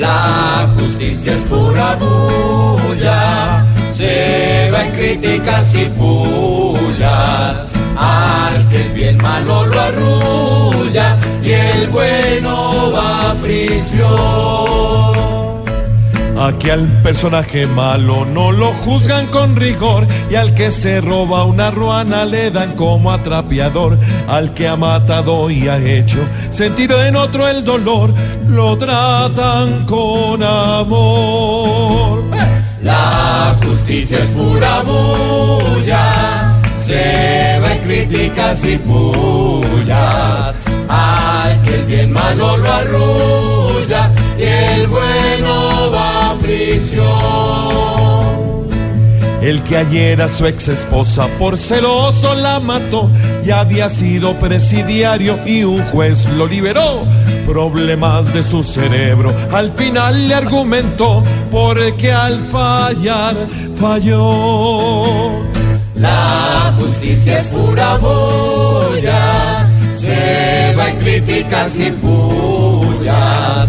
La justicia es pura bulla, se va en críticas y pullas. Al que el bien malo lo arrulla y el bueno va a prisión. Aquí al personaje malo no lo juzgan con rigor y al que se roba una ruana le dan como atrapiador. Al que ha matado y ha hecho sentir en otro el dolor, lo tratan con amor. La justicia es pura bulla, se va en críticas y pullas. Al que el bien malo lo arrulla El que ayer a su ex esposa por celoso la mató y había sido presidiario y un juez lo liberó. Problemas de su cerebro al final le argumentó porque al fallar falló. La justicia es pura bulla, se va en críticas y pullas.